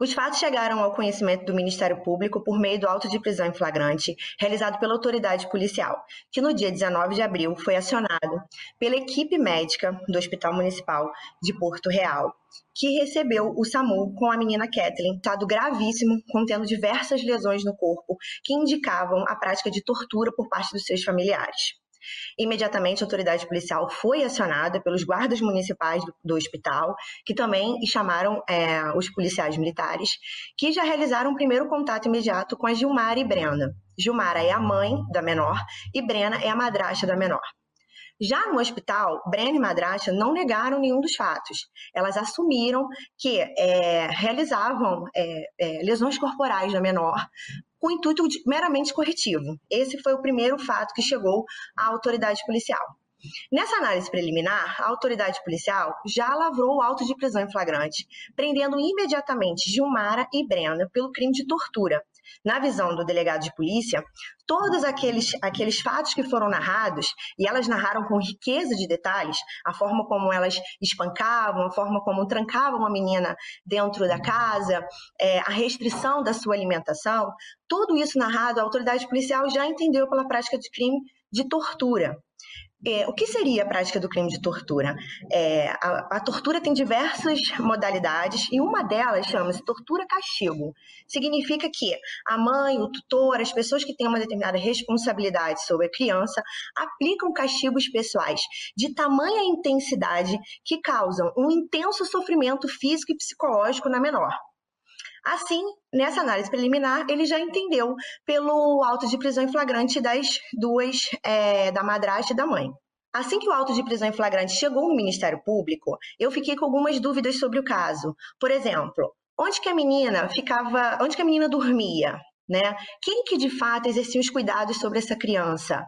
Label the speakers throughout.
Speaker 1: Os fatos chegaram ao conhecimento do Ministério Público por meio do auto de prisão em flagrante, realizado pela autoridade policial, que no dia 19 de abril foi acionado pela equipe médica do Hospital Municipal de Porto Real, que recebeu o SAMU com a menina Kathleen, estado gravíssimo, contendo diversas lesões no corpo, que indicavam a prática de tortura por parte dos seus familiares. Imediatamente, a autoridade policial foi acionada pelos guardas municipais do, do hospital, que também chamaram é, os policiais militares, que já realizaram um primeiro contato imediato com a Gilmara e Brena. Gilmara é a mãe da menor e Brena é a madrasta da menor. Já no hospital, Brena e Madrasta não negaram nenhum dos fatos. Elas assumiram que é, realizavam é, é, lesões corporais da menor com intuito de, meramente corretivo. Esse foi o primeiro fato que chegou à autoridade policial. Nessa análise preliminar, a autoridade policial já lavrou o auto de prisão em flagrante, prendendo imediatamente Gilmara e Brenda pelo crime de tortura. Na visão do delegado de polícia, todos aqueles, aqueles fatos que foram narrados, e elas narraram com riqueza de detalhes, a forma como elas espancavam, a forma como trancavam a menina dentro da casa, é, a restrição da sua alimentação, tudo isso narrado, a autoridade policial já entendeu pela prática de crime de tortura. É, o que seria a prática do crime de tortura? É, a, a, tortura tem diversas modalidades e uma delas chama-se tortura-castigo. Significa que a mãe, o tutor, as pessoas que têm uma determinada responsabilidade sobre a criança aplicam castigos pessoais de tamanha intensidade que causam um intenso sofrimento físico e psicológico na menor. Assim, nessa análise preliminar, ele já entendeu pelo auto de prisão em flagrante das duas, é, da madrasta e da mãe. Assim que o auto de prisão em flagrante chegou no Ministério Público, eu fiquei com algumas dúvidas sobre o caso. Por exemplo, onde que a menina ficava, onde que a menina dormia? Né? Quem que de fato exercia os cuidados sobre essa criança?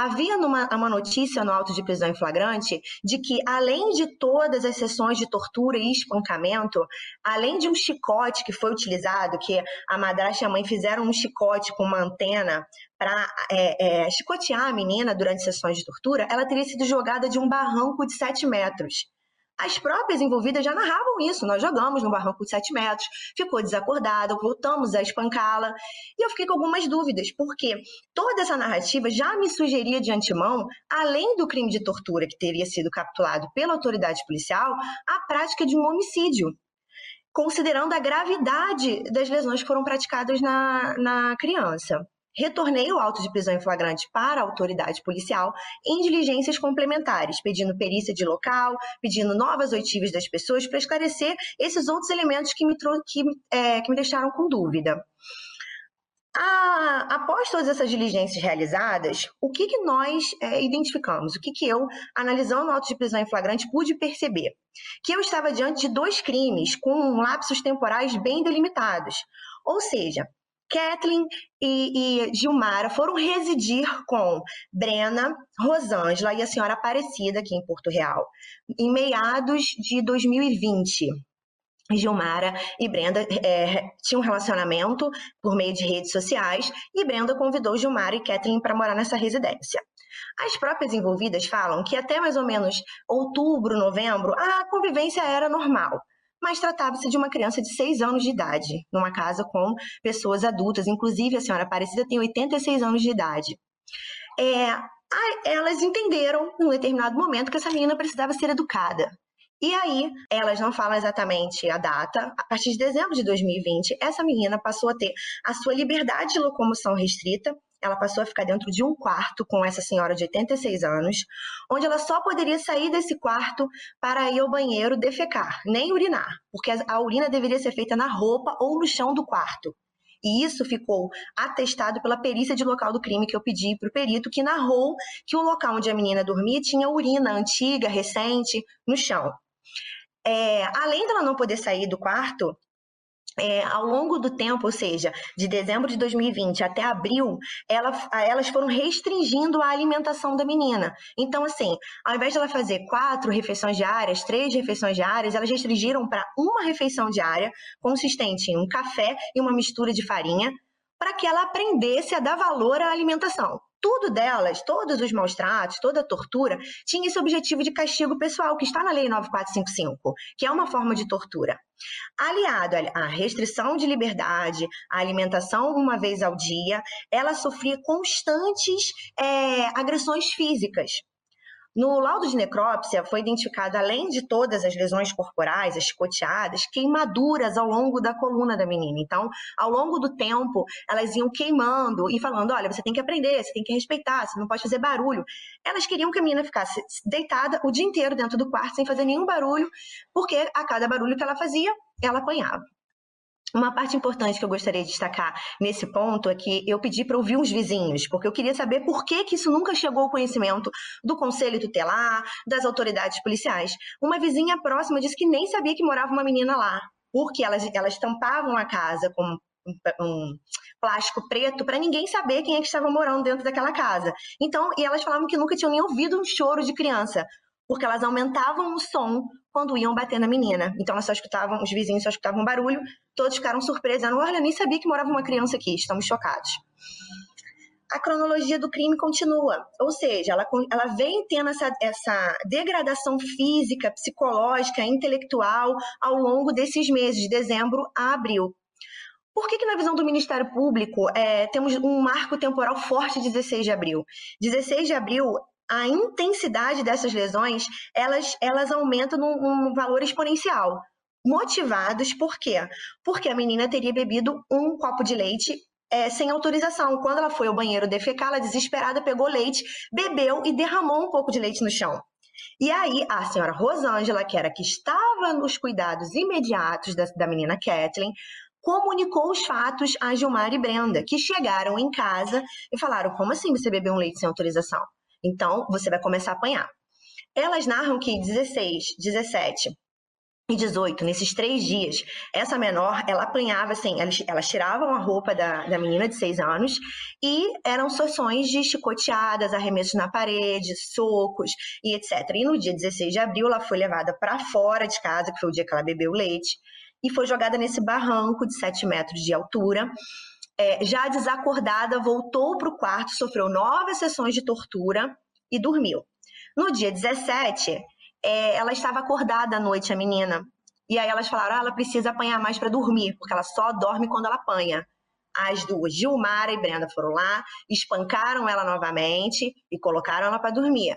Speaker 1: Havia numa, uma notícia no auto de prisão em flagrante de que, além de todas as sessões de tortura e espancamento, além de um chicote que foi utilizado, que a madrasta e a mãe fizeram um chicote com uma antena para é, é, chicotear a menina durante sessões de tortura, ela teria sido jogada de um barranco de 7 metros. As próprias envolvidas já narravam isso. Nós jogamos no barranco de 7 metros, ficou desacordada, voltamos a espancá-la. E eu fiquei com algumas dúvidas, porque toda essa narrativa já me sugeria de antemão, além do crime de tortura que teria sido capturado pela autoridade policial, a prática de um homicídio considerando a gravidade das lesões que foram praticadas na, na criança. Retornei o auto de prisão em flagrante para a autoridade policial em diligências complementares, pedindo perícia de local, pedindo novas oitivas das pessoas para esclarecer esses outros elementos que me, que, é, que me deixaram com dúvida. após todas essas diligências realizadas, o que, que nós é, identificamos? O que, que eu, analisando o auto de prisão em flagrante, pude perceber? Que eu estava diante de dois crimes com lapsos temporais bem delimitados. Ou seja, Kathleen e, e, Gilmara foram residir com Brena, Rosângela e a senhora Aparecida aqui em Porto Real, em meados de 2020. Gilmara e Brenda é, tinham um relacionamento por meio de redes sociais e Brenda convidou Gilmara e Kathleen para morar nessa residência. As próprias envolvidas falam que até mais ou menos outubro, novembro, a convivência era normal mas tratava-se de uma criança de 6 anos de idade, numa casa com pessoas adultas, inclusive a senhora Aparecida tem 86 anos de idade. É, elas entenderam, num determinado momento, que essa menina precisava ser educada. E aí, elas não falam exatamente a data, a partir de dezembro de 2020, essa menina passou a ter a sua liberdade de locomoção restrita ela passou a ficar dentro de um quarto com essa senhora de 86 anos, onde ela só poderia sair desse quarto para ir ao banheiro defecar, nem urinar, porque a urina deveria ser feita na roupa ou no chão do quarto. E isso ficou atestado pela perícia de local do crime que eu pedi para o perito, que narrou que o local onde a menina dormia tinha urina antiga, recente, no chão. É, além dela não poder sair do quarto, é, ao longo do tempo, ou seja, de dezembro de 2020 até abril, ela, elas foram restringindo a alimentação da menina. Então, assim, ao invés de ela fazer quatro refeições diárias, três refeições diárias, elas restringiram para uma refeição diária, consistente em um café e uma mistura de farinha, para que ela aprendesse a dar valor à alimentação. Tudo delas, todos os maus tratos, toda a tortura, tinha esse objetivo de castigo pessoal, que está na Lei 9455, que é uma forma de tortura. Aliado à restrição de liberdade, à alimentação uma vez ao dia, ela sofria constantes é, agressões físicas. No laudo de necrópsia foi identificado, além de todas as lesões corporais, as chicoteadas, queimaduras ao longo da coluna da menina. Então, ao longo do tempo, elas iam queimando e falando: olha, você tem que aprender, você tem que respeitar, você não pode fazer barulho. Elas queriam que a menina ficasse deitada o dia inteiro dentro do quarto sem fazer nenhum barulho, porque a cada barulho que ela fazia, ela apanhava. Uma parte importante que eu gostaria de destacar nesse ponto é que eu pedi para ouvir os vizinhos, porque eu queria saber por que, que isso nunca chegou ao conhecimento do conselho tutelar, das autoridades policiais. Uma vizinha próxima disse que nem sabia que morava uma menina lá, porque elas, elas tampavam a casa com um, plástico preto para ninguém saber quem é que estava morando dentro daquela casa. Então, e elas falavam que nunca tinham nem ouvido um choro de criança, porque elas aumentavam o som quando iam bater na menina. Então elas só escutavam, os vizinhos só escutavam barulho, todos ficaram surpresos, dizendo, olha, nem sabia que morava uma criança aqui, estamos chocados. A cronologia do crime continua, ou seja, ela, ela vem tendo essa, essa degradação física, psicológica, intelectual ao longo desses meses, de dezembro a abril. Por que, que na visão do Ministério Público é, temos um marco temporal forte de 16 de abril? 16 de abril a intensidade dessas lesões, elas, elas aumentam num, num valor exponencial. Motivados por quê? Porque a menina teria bebido um copo de leite é, sem autorização. Quando ela foi ao banheiro defecar, ela desesperada pegou leite, bebeu e derramou um pouco de leite no chão. E aí, a senhora Rosângela, que era que estava nos cuidados imediatos da, da menina Kathleen, comunicou os fatos a Gilmar e Brenda, que chegaram em casa e falaram: como assim você bebeu um leite sem autorização? Então, você vai começar a apanhar. Elas narram que 16, 17 e 18, nesses três dias, essa menor, ela apanhava assim, elas, elas tiravam a roupa da, da menina de seis anos e eram sessões de chicoteadas, arremessos na parede, socos e etc. E no dia 16 de abril, ela foi levada para fora de casa, que foi o dia que ela bebeu leite, e foi jogada nesse barranco de 7 metros de altura, é, já desacordada, voltou para o quarto, sofreu nove sessões de tortura e dormiu. No dia 17, é, ela estava acordada à noite, a menina. E aí elas falaram: ah, ela precisa apanhar mais para dormir, porque ela só dorme quando ela apanha. As duas, Gilmara e Brenda, foram lá, espancaram ela novamente e colocaram ela para dormir.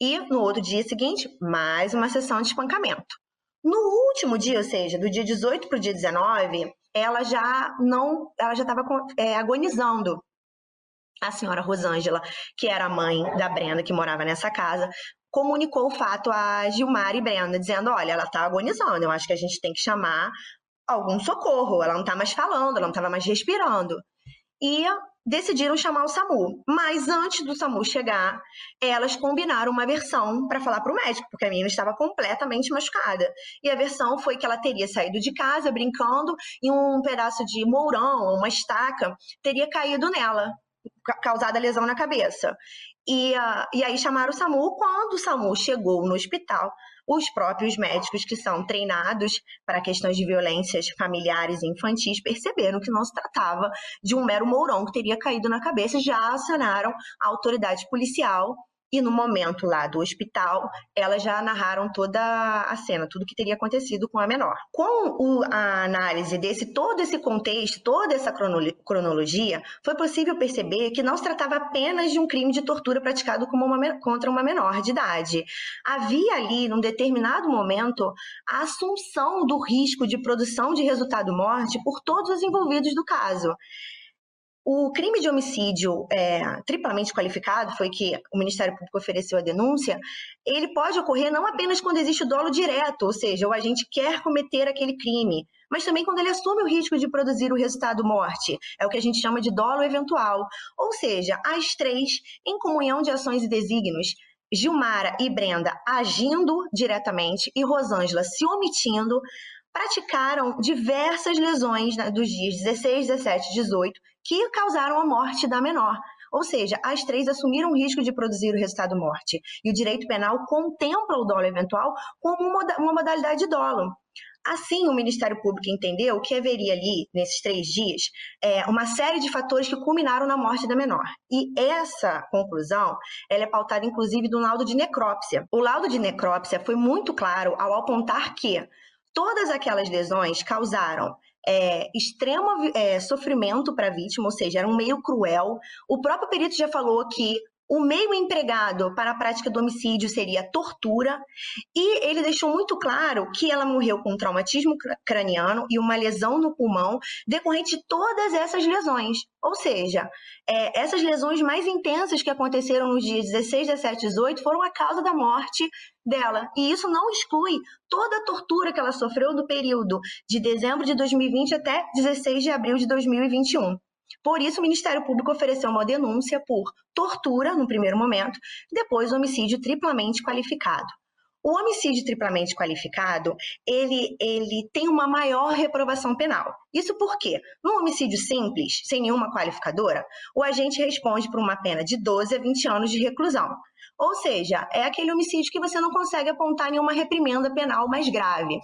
Speaker 1: E no outro dia seguinte, mais uma sessão de espancamento. No último dia, ou seja, do dia 18 para o dia 19, ela já não, ela já estava é, agonizando. A senhora Rosângela, que era a mãe da Brenda, que morava nessa casa, comunicou o fato a Gilmar e Brenda, dizendo: olha, ela está agonizando, eu acho que a gente tem que chamar algum socorro, ela não está mais falando, ela não estava mais respirando. E decidiram chamar o SAMU. Mas antes do SAMU chegar, elas combinaram uma versão para falar para o médico, porque a menina estava completamente machucada. E a versão foi que ela teria saído de casa brincando e um pedaço de mourão, uma estaca, teria caído nela, causado a lesão na cabeça. E, uh, e aí chamaram o SAMU. Quando o SAMU chegou no hospital, os próprios médicos que são treinados para questões de violências familiares e infantis perceberam que não se tratava de um mero mourão que teria caído na cabeça já acionaram a autoridade policial e no momento lá do hospital, elas já narraram toda a cena, tudo que teria acontecido com a menor. Com o, a análise desse todo esse contexto, toda essa cronologia, foi possível perceber que não se tratava apenas de um crime de tortura praticado uma, contra uma menor de idade. Havia ali, num determinado momento, a assunção do risco de produção de resultado morte por todos os envolvidos do caso. O crime de homicídio é, triplamente qualificado, foi que o Ministério Público ofereceu a denúncia, ele pode ocorrer não apenas quando existe o dolo direto, ou seja, o agente quer cometer aquele crime, mas também quando ele assume o risco de produzir o resultado morte. É o que a gente chama de dolo eventual. Ou seja, as três, em comunhão de ações e desígnios, Gilmara e Brenda agindo diretamente e Rosângela se omitindo, praticaram diversas lesões né, dos dias 16, 17 e 18 que causaram a morte da menor. Ou seja, as três assumiram o risco de produzir o resultado morte. E o direito penal contempla o dolo eventual como uma modalidade de dolo. Assim, o Ministério Público entendeu que haveria ali, nesses três dias, é, uma série de fatores que culminaram na morte da menor. E essa conclusão ela é pautada, inclusive, do laudo de necrópsia. O laudo de necrópsia foi muito claro ao apontar que todas aquelas lesões causaram é, extremo é, sofrimento para a vítima, ou seja, era um meio cruel. O próprio perito já falou que o meio empregado para a prática do homicídio seria tortura, e ele deixou muito claro que ela morreu com um traumatismo craniano e uma lesão no pulmão decorrente de todas essas lesões. Ou seja, é, essas lesões mais intensas que aconteceram nos dias 16, 17 e 18 foram a causa da morte dela. E isso não exclui toda a tortura que ela sofreu do período de dezembro de 2020 até 16 de abril de 2021. Por isso, o Ministério Público ofereceu uma denúncia por tortura, no primeiro momento, depois homicídio triplamente qualificado. O homicídio triplamente qualificado, ele, ele tem uma maior reprovação penal. Isso porque, no homicídio simples, sem nenhuma qualificadora, o agente responde por uma pena de 12 a 20 anos de reclusão. Ou seja, é aquele homicídio que você não consegue apontar nenhuma reprimenda penal mais grave.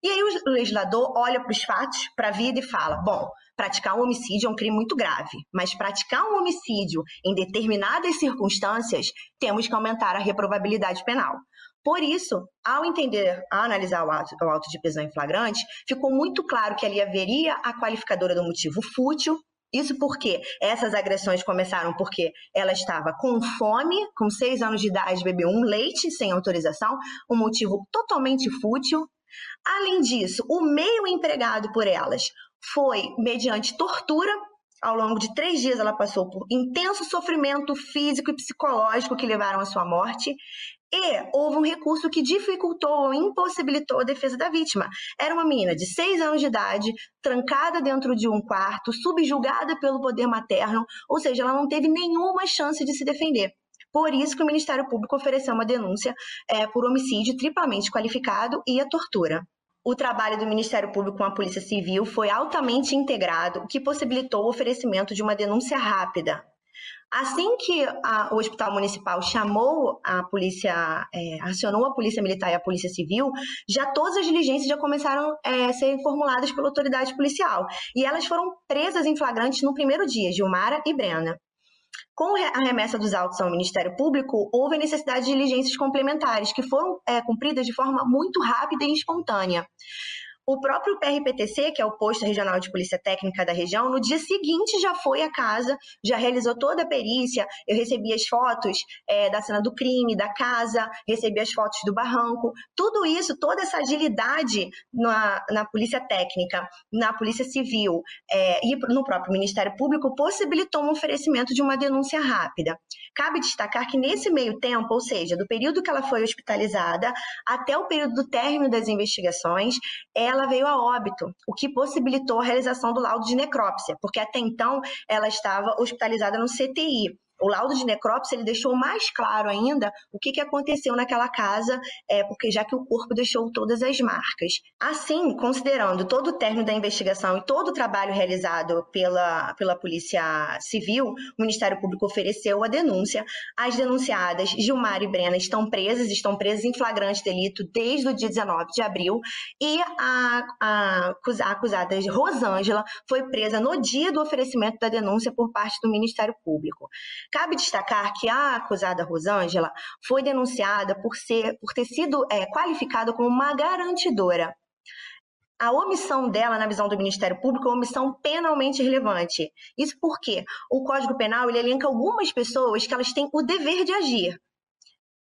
Speaker 1: E aí o legislador olha para os fatos, para a vida e fala: bom, praticar um homicídio é um crime muito grave, mas praticar um homicídio em determinadas circunstâncias, temos que aumentar a reprovabilidade penal. Por isso, ao entender, ao analisar o auto, o auto de prisão em flagrante, ficou muito claro que ali haveria a qualificadora do motivo fútil, isso porque essas agressões começaram porque ela estava com fome, com seis anos de idade, bebeu um leite sem autorização, um motivo totalmente fútil. Além disso, o meio empregado por elas foi mediante tortura. Ao longo de três dias, ela passou por intenso sofrimento físico e psicológico que levaram à sua morte. E houve um recurso que dificultou ou impossibilitou a defesa da vítima. Era uma menina de seis anos de idade, trancada dentro de um quarto, subjugada pelo poder materno, ou seja, ela não teve nenhuma chance de se defender. Por isso que o Ministério Público ofereceu uma denúncia é, por homicídio triplamente qualificado e a tortura o trabalho do Ministério Público com a Polícia Civil foi altamente integrado, o que possibilitou o oferecimento de uma denúncia rápida. Assim que a, o Hospital Municipal chamou a polícia, é, acionou a Polícia Militar e a Polícia Civil, já todas as diligências já começaram é, a ser formuladas pela autoridade policial. E elas foram presas em flagrantes no primeiro dia, Gilmara e Brena. Com a remessa dos autos ao Ministério Público, houve a necessidade de diligências complementares, que foram é, cumpridas de forma muito rápida e espontânea. O próprio PRPTC, que é o posto regional de polícia técnica da região, no dia seguinte já foi à casa, já realizou toda a perícia. Eu recebi as fotos é, da cena do crime, da casa, recebi as fotos do barranco. Tudo isso, toda essa agilidade na, na polícia técnica, na polícia civil é, e no próprio Ministério Público possibilitou um oferecimento de uma denúncia rápida. Cabe destacar que nesse meio tempo, ou seja, do período que ela foi hospitalizada até o período do término das investigações, ela ela veio a óbito, o que possibilitou a realização do laudo de necrópsia, porque até então ela estava hospitalizada no CTI o laudo de necrópsia ele deixou mais claro ainda o que, que aconteceu naquela casa, é, porque já que o corpo deixou todas as marcas. Assim, considerando todo o término da investigação e todo o trabalho realizado pela, pela Polícia Civil, o Ministério Público ofereceu a denúncia. As denunciadas Gilmar e Brena estão presas, estão presas em flagrante delito desde o dia 19 de abril, e a, a, a acusada Rosângela foi presa no dia do oferecimento da denúncia por parte do Ministério Público. Cabe destacar que a acusada Rosângela foi denunciada por, ser, por ter sido é, qualificada como uma garantidora. A omissão dela, na visão do Ministério Público, é uma omissão penalmente relevante. Isso porque o Código Penal ele elenca algumas pessoas que elas têm o dever de agir.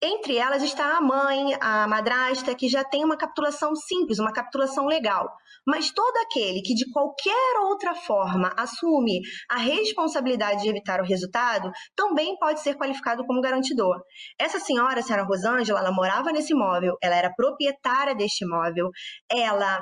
Speaker 1: Entre elas está a mãe, a madrasta, que já tem uma capitulação simples, uma capitulação legal. Mas todo aquele que de qualquer outra forma assume a responsabilidade de evitar o resultado também pode ser qualificado como garantidor. Essa senhora, a senhora Rosângela, ela morava nesse imóvel, ela era proprietária deste imóvel, ela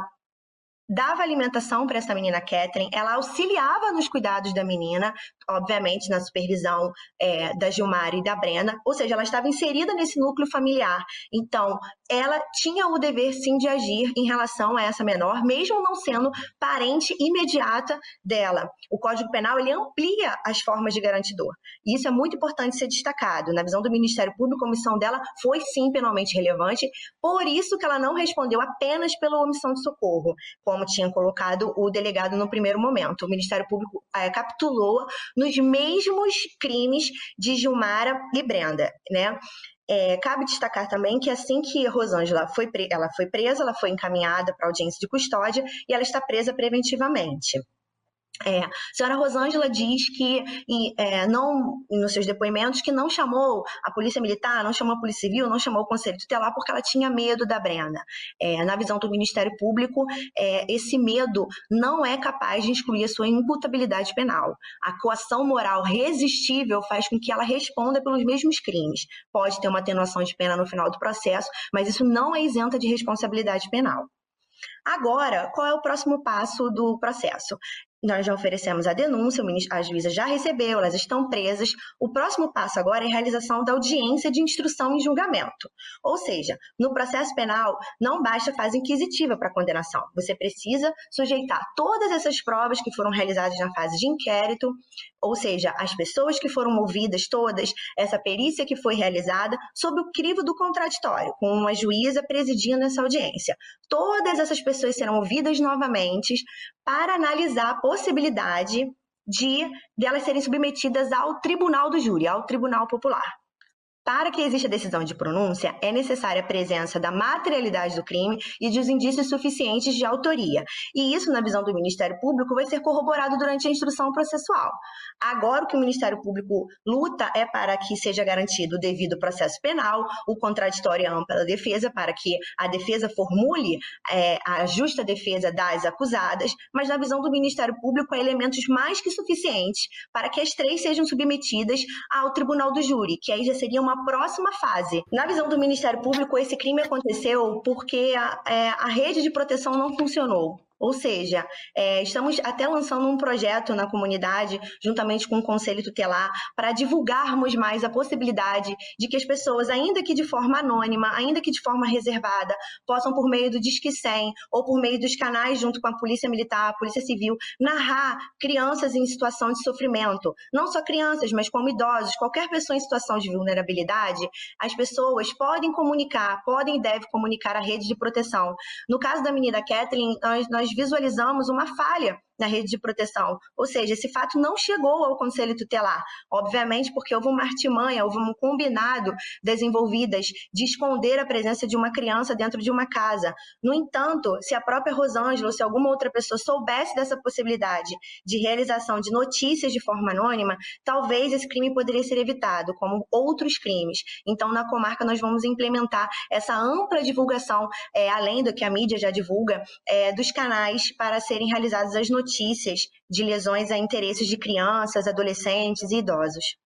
Speaker 1: dava alimentação para essa menina Catherine, ela auxiliava nos cuidados da menina, obviamente na supervisão é, da Gilmar e da Brena, ou seja, ela estava inserida nesse núcleo familiar. Então, ela tinha o dever sim de agir em relação a essa menor, mesmo não sendo parente imediata dela. O Código Penal ele amplia as formas de garantidor. Isso é muito importante ser destacado. Na visão do Ministério Público, a omissão dela foi sim penalmente relevante, por isso que ela não respondeu apenas pela omissão de socorro, como tinha colocado o delegado no primeiro momento. O Ministério Público é, capitulou nos mesmos crimes de Gilmara e Brenda, né? É, cabe destacar também que assim que Rosângela foi, ela foi presa, ela foi encaminhada para audiência de custódia e ela está presa preventivamente. É, a senhora Rosângela diz que, é, não, nos seus depoimentos, que não chamou a polícia militar, não chamou a polícia civil, não chamou o conselho tutelar porque ela tinha medo da Brena. É, na visão do Ministério Público, é, esse medo não é capaz de excluir a sua imputabilidade penal. A coação moral resistível faz com que ela responda pelos mesmos crimes. Pode ter uma atenuação de pena no final do processo, mas isso não é isenta de responsabilidade penal. Agora, qual é o próximo passo do processo? Nós já oferecemos a denúncia, a juíza já recebeu, elas estão presas. O próximo passo agora é a realização da audiência de instrução e julgamento. Ou seja, no processo penal, não basta a fase inquisitiva para a condenação. Você precisa sujeitar todas essas provas que foram realizadas na fase de inquérito, ou seja, as pessoas que foram ouvidas todas, essa perícia que foi realizada, sob o crivo do contraditório, com uma juíza presidindo essa audiência. Todas essas pessoas serão ouvidas novamente para analisar a possibilidade de delas serem submetidas ao tribunal do júri, ao tribunal popular. Para que exista decisão de pronúncia, é necessária a presença da materialidade do crime e dos indícios suficientes de autoria. E isso, na visão do Ministério Público, vai ser corroborado durante a instrução processual. Agora, o que o Ministério Público luta é para que seja garantido o devido processo penal, o contraditório e a ampla defesa, para que a defesa formule é, a justa defesa das acusadas, mas, na visão do Ministério Público, há elementos mais que suficientes para que as três sejam submetidas ao tribunal do júri, que aí já seria uma próxima fase. Na visão do Ministério Público, esse crime aconteceu porque a, é, a rede de proteção não funcionou. Ou seja, é, estamos até lançando um projeto na comunidade, juntamente com o Conselho Tutelar, para divulgarmos mais a possibilidade de que as pessoas, ainda que de forma anônima, ainda que de forma reservada, possam, por meio do Disque 100 ou por meio dos canais, junto com a Polícia Militar, a Polícia Civil, narrar crianças em situação de sofrimento. Não só crianças, mas como idosos, qualquer pessoa em situação de vulnerabilidade, as pessoas podem comunicar, podem e devem comunicar a rede de proteção. No caso da menina Kathleen, nós, nós nós visualizamos uma falha na rede de proteção. Ou seja, esse fato não chegou ao Conselho Tutelar, obviamente porque houve uma artimanha, houve um combinado desenvolvidas de esconder a presença de uma criança dentro de uma casa. No entanto, se a própria Rosângela ou se alguma outra pessoa soubesse dessa possibilidade de realização de notícias de forma anônima, talvez esse crime poderia ser evitado, como outros crimes. Então, na comarca, nós vamos implementar essa ampla divulgação, é, além do que a mídia já divulga, é, dos canais para serem realizadas as notícias notícias de lesões a interesses de crianças, adolescentes e idosos.